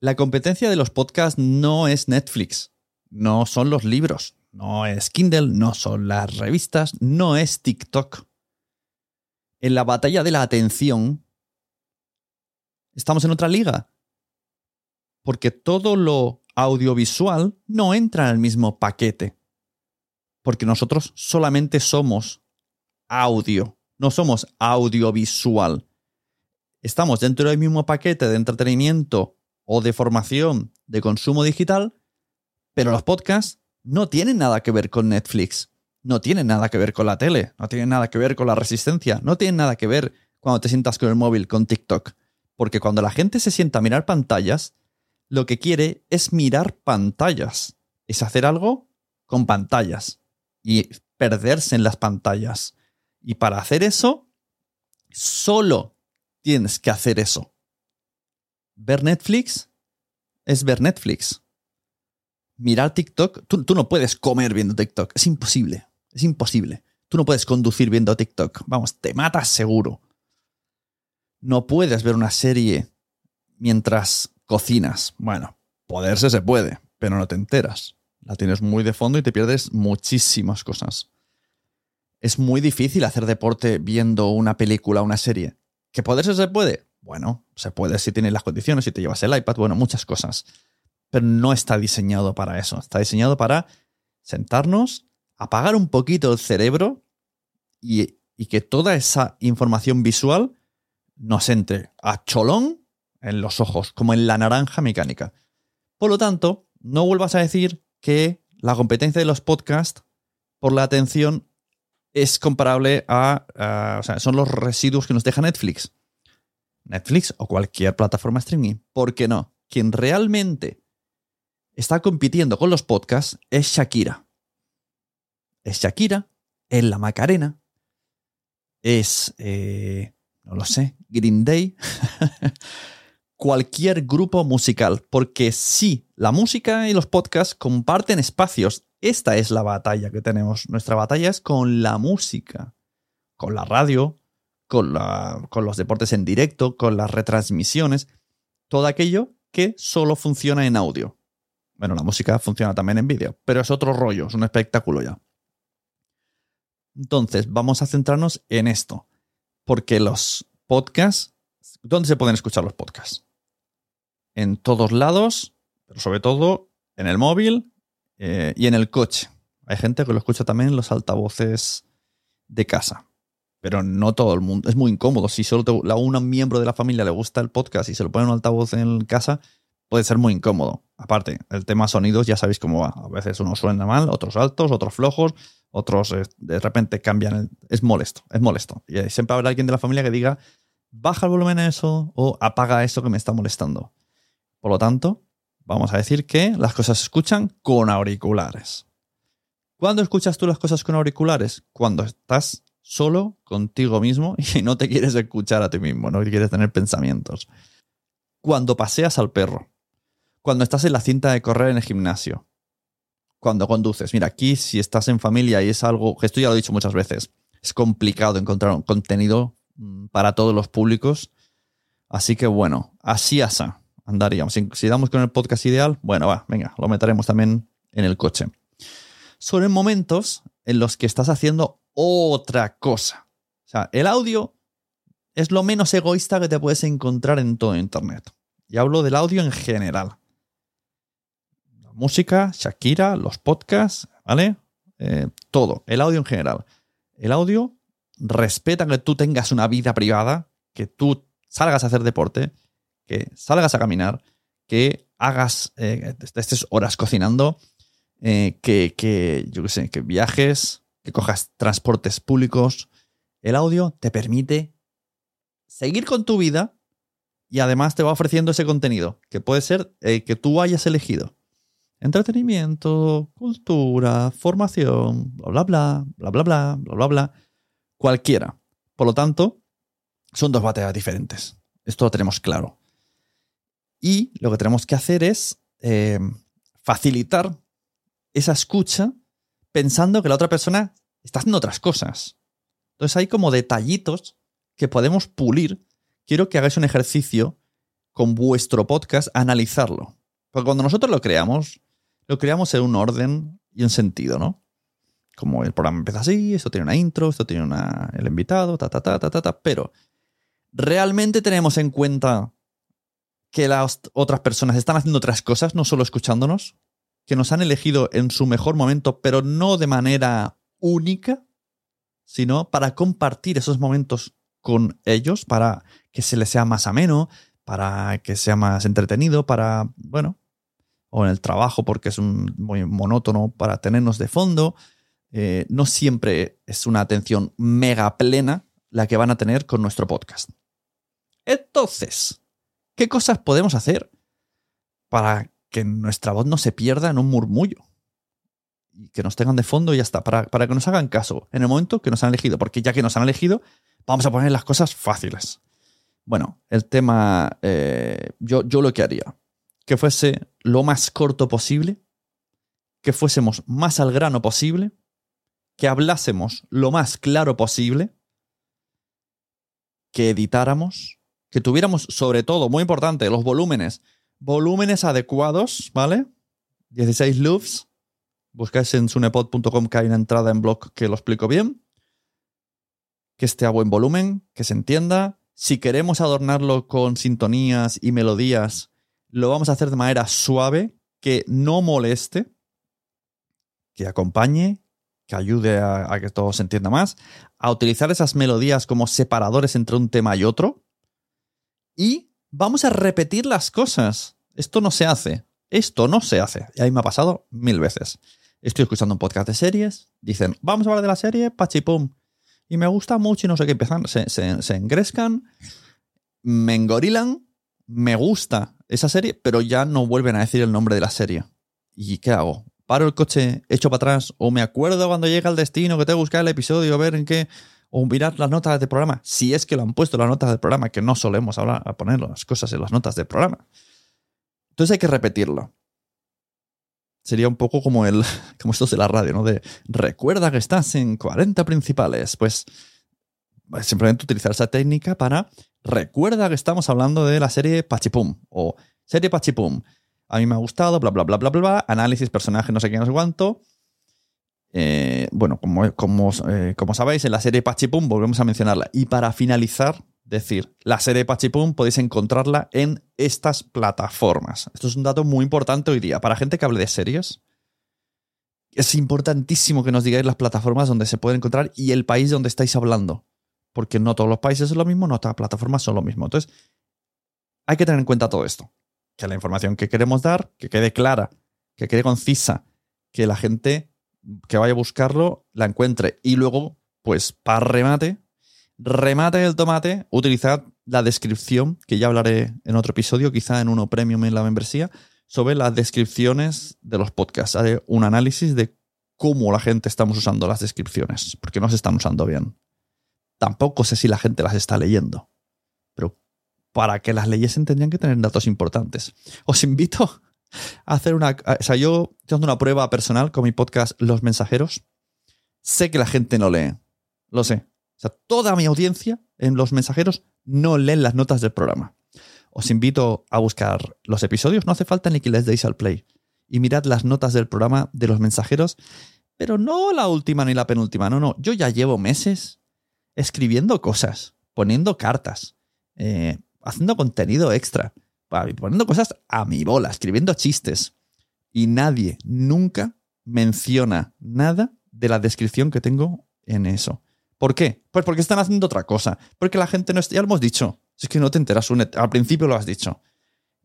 La competencia de los podcasts no es Netflix, no son los libros, no es Kindle, no son las revistas, no es TikTok. En la batalla de la atención, estamos en otra liga. Porque todo lo audiovisual no entra en el mismo paquete. Porque nosotros solamente somos audio, no somos audiovisual. Estamos dentro del mismo paquete de entretenimiento o de formación de consumo digital, pero los podcasts no tienen nada que ver con Netflix, no tienen nada que ver con la tele, no tienen nada que ver con la resistencia, no tienen nada que ver cuando te sientas con el móvil, con TikTok. Porque cuando la gente se sienta a mirar pantallas, lo que quiere es mirar pantallas, es hacer algo con pantallas y perderse en las pantallas. Y para hacer eso, solo tienes que hacer eso. Ver Netflix es ver Netflix. Mirar TikTok, tú, no puedes comer viendo TikTok, es imposible, es imposible. Tú no puedes conducir viendo TikTok, vamos, te matas seguro. No puedes ver una serie mientras cocinas. Bueno, poderse se puede, pero no te enteras. La tienes muy de fondo y te pierdes muchísimas cosas. Es muy difícil hacer deporte viendo una película una serie. ¿Que poderse se puede? Bueno, se puede si tienes las condiciones, si te llevas el iPad, bueno, muchas cosas. Pero no está diseñado para eso. Está diseñado para sentarnos, apagar un poquito el cerebro y, que toda esa información visual nos entre a cholón en los ojos, como en la naranja mecánica. Por lo tanto, no vuelvas a decir que la competencia de los podcasts por la atención es comparable a o sea, son los residuos que nos deja Netflix. Netflix o cualquier plataforma streaming. ¿Por qué no? Quien realmente está compitiendo con los podcasts es Shakira. Es Shakira, es la Macarena, es, eh, no lo sé, Green Day, cualquier grupo musical. Porque sí, la música y los podcasts comparten espacios. Esta es la batalla que tenemos. Nuestra batalla es con la música, con la radio, con, los deportes en directo, con las retransmisiones, todo aquello que solo funciona en audio. Bueno, la música funciona también en vídeo, pero es otro rollo, es un espectáculo ya. Entonces, vamos a centrarnos en esto, porque los podcasts, ¿dónde se pueden escuchar los podcasts? En todos lados, pero sobre todo en el móvil eh, y en el coche. Hay gente que lo escucha también en los altavoces de casa pero no todo el mundo. Es muy incómodo. Si solo a un miembro de la familia le gusta el podcast y se lo pone un altavoz en casa, puede ser muy incómodo. Aparte, el tema sonidos ya sabéis cómo va. A veces unos suena mal, otros altos, otros flojos, otros eh, de repente cambian. El, es molesto, es molesto. Y siempre habrá alguien de la familia que diga, baja el volumen a eso o apaga eso que me está molestando. Por lo tanto, vamos a decir que las cosas se escuchan con auriculares. ¿Cuándo escuchas tú las cosas con auriculares? Cuando estás solo contigo mismo y no te quieres escuchar a ti mismo, no quieres tener pensamientos. Cuando paseas al perro, cuando estás en la cinta de correr en el gimnasio, cuando conduces. Mira, aquí si estás en familia y es algo, que esto ya lo he dicho muchas veces, es complicado encontrar un contenido mm, para todos los públicos. Así que bueno, así asa andaríamos. Si, damos con el podcast ideal, bueno, va, venga, lo meteremos también en el coche. En momentos en los que estás haciendo otra cosa. O sea, el audio es lo menos egoísta que te puedes encontrar en todo Internet. Y hablo del audio en general. La música, Shakira, los podcasts, ¿vale? Eh, todo, el audio en general. El audio respeta que tú tengas una vida privada, que tú salgas a hacer deporte, que salgas a caminar, que hagas, eh, estés horas cocinando, eh, que, que, yo qué sé, que viajes, que cojas transportes públicos. El audio te permite seguir con tu vida y además te va ofreciendo ese contenido, que puede ser eh, que tú hayas elegido. Entretenimiento, cultura, formación, bla, bla, bla, bla, bla, bla, bla, bla, bla, cualquiera. Por lo tanto, son dos bateas diferentes. Esto lo tenemos claro. Y lo que tenemos que hacer es eh, facilitar esa escucha pensando que la otra persona está haciendo otras cosas. Entonces hay como detallitos que podemos pulir. Quiero que hagáis un ejercicio con vuestro podcast, analizarlo. Porque cuando nosotros lo creamos, lo creamos en un orden y un sentido, ¿no? Como el programa empieza así, esto tiene una intro, esto tiene una, el invitado, ta, ta, ta, ta, ta, ta, pero realmente tenemos en cuenta que las otras personas están haciendo otras cosas, no solo escuchándonos, que nos han elegido en su mejor momento, pero no de manera única, sino para compartir esos momentos con ellos, para que se les sea más ameno, para que sea más entretenido, para, bueno, o en el trabajo porque es un, muy monótono, para tenernos de fondo. Eh, no siempre es una atención mega plena la que van a tener con nuestro podcast. Entonces, ¿qué cosas podemos hacer para que nuestra voz no se pierda en un murmullo? Y que nos tengan de fondo y ya está, para, para que nos hagan caso en el momento que nos han elegido, porque ya que nos han elegido, vamos a poner las cosas fáciles. Bueno, el tema, eh, yo, yo lo que haría, que fuese lo más corto posible, que fuésemos más al grano posible, que hablásemos lo más claro posible, que editáramos que tuviéramos sobre todo, muy importante, los volúmenes. Volúmenes adecuados, ¿vale? 16 loops. Buscáis en sunepod.com que hay una entrada en blog que lo explico bien. Que esté a buen volumen, que se entienda. Si queremos adornarlo con sintonías y melodías, lo vamos a hacer de manera suave, que no moleste, que acompañe, que ayude a, a que todo se entienda más, a utilizar esas melodías como separadores entre un tema y otro, y vamos a repetir las cosas. Esto no se hace. Esto no se hace. Y ahí me ha pasado mil veces. Estoy escuchando un podcast de series. Dicen, vamos a hablar de la serie Pachipum. Y me gusta mucho y no sé qué. Empiezan, se, se, engrescan, me engorilan. Me gusta esa serie, pero ya no vuelven a decir el nombre de la serie. ¿Y qué hago? ¿Paro el coche, echo para atrás? ¿O me acuerdo cuando llega el destino que tengo que buscar el episodio, a ver en qué o mirar las notas del programa, si es que lo han puesto las notas del programa, que no solemos hablar, a poner las cosas en las notas del programa. Entonces hay que repetirlo. Sería un poco como el como estos de la radio, ¿no? De recuerda que estás en 40 principales. Pues simplemente utilizar esa técnica para recuerda que estamos hablando de la serie Pachipum o serie Pachipum. A mí me ha gustado, bla, bla, bla, bla, bla. Análisis, personaje, no sé qué, no sé cuánto. Eh, bueno, como, como, eh, como, sabéis, en la serie Pachipum volvemos a mencionarla. Y para finalizar, decir, la serie Pachipum podéis encontrarla en estas plataformas. Esto es un dato muy importante hoy día. Para gente que hable de series, es importantísimo que nos digáis las plataformas donde se puede encontrar y el país donde estáis hablando. Porque no todos los países son lo mismo, no todas las plataformas son lo mismo. Entonces, hay que tener en cuenta todo esto. Que la información que queremos dar, que quede clara, que quede concisa, que la gente que vaya a buscarlo la encuentre. Y luego, pues para remate, remate el tomate, utilizad la descripción, que ya hablaré en otro episodio, quizá en uno premium en la membresía, sobre las descripciones de los podcasts. Haré un análisis de cómo la gente estamos usando las descripciones, porque no se están usando bien. Tampoco sé si la gente las está leyendo, pero para que las leyesen tendrían que tener datos importantes. Os invito hacer una. O sea, yo estoy una prueba personal con mi podcast Los Mensajeros. Sé que la gente no lee. Lo sé. O sea, toda mi audiencia en Los Mensajeros no leen las notas del programa. Os invito a buscar los episodios. No hace falta ni que les deis al play. Y mirad las notas del programa de Los Mensajeros. Pero no la última ni la penúltima. No, no. Yo ya llevo meses escribiendo cosas poniendo cartas, eh, haciendo contenido extra, poniendo cosas a mi bola, escribiendo chistes. Y nadie nunca menciona nada de la descripción que tengo en eso. ¿Por qué? Pues porque están haciendo otra cosa. Porque la gente no está. Ya lo hemos dicho. Si es que no te enteras, al principio lo has dicho.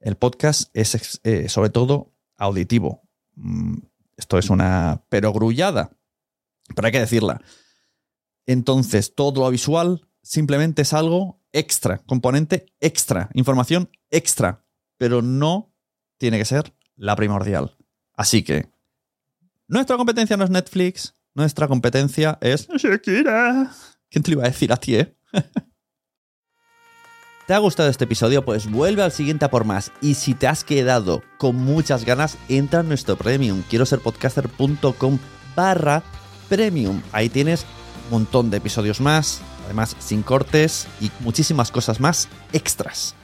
El podcast es eh, sobre todo auditivo. Mm, esto es una perogrullada, pero hay que decirla. Entonces, todo lo visual simplemente es algo extra, componente extra, información extra, pero no tiene que ser la primordial. Así que, nuestra competencia no es Netflix, nuestra competencia es Shakira. ¿Quién te lo iba a decir a ti, eh? ¿Te ha gustado este episodio? Pues vuelve al siguiente a por más. Y si te has quedado con muchas ganas, entra en nuestro premium. Quiero ser podcaster.com barra premium. Ahí tienes un montón de episodios más, además sin cortes y muchísimas cosas más extras.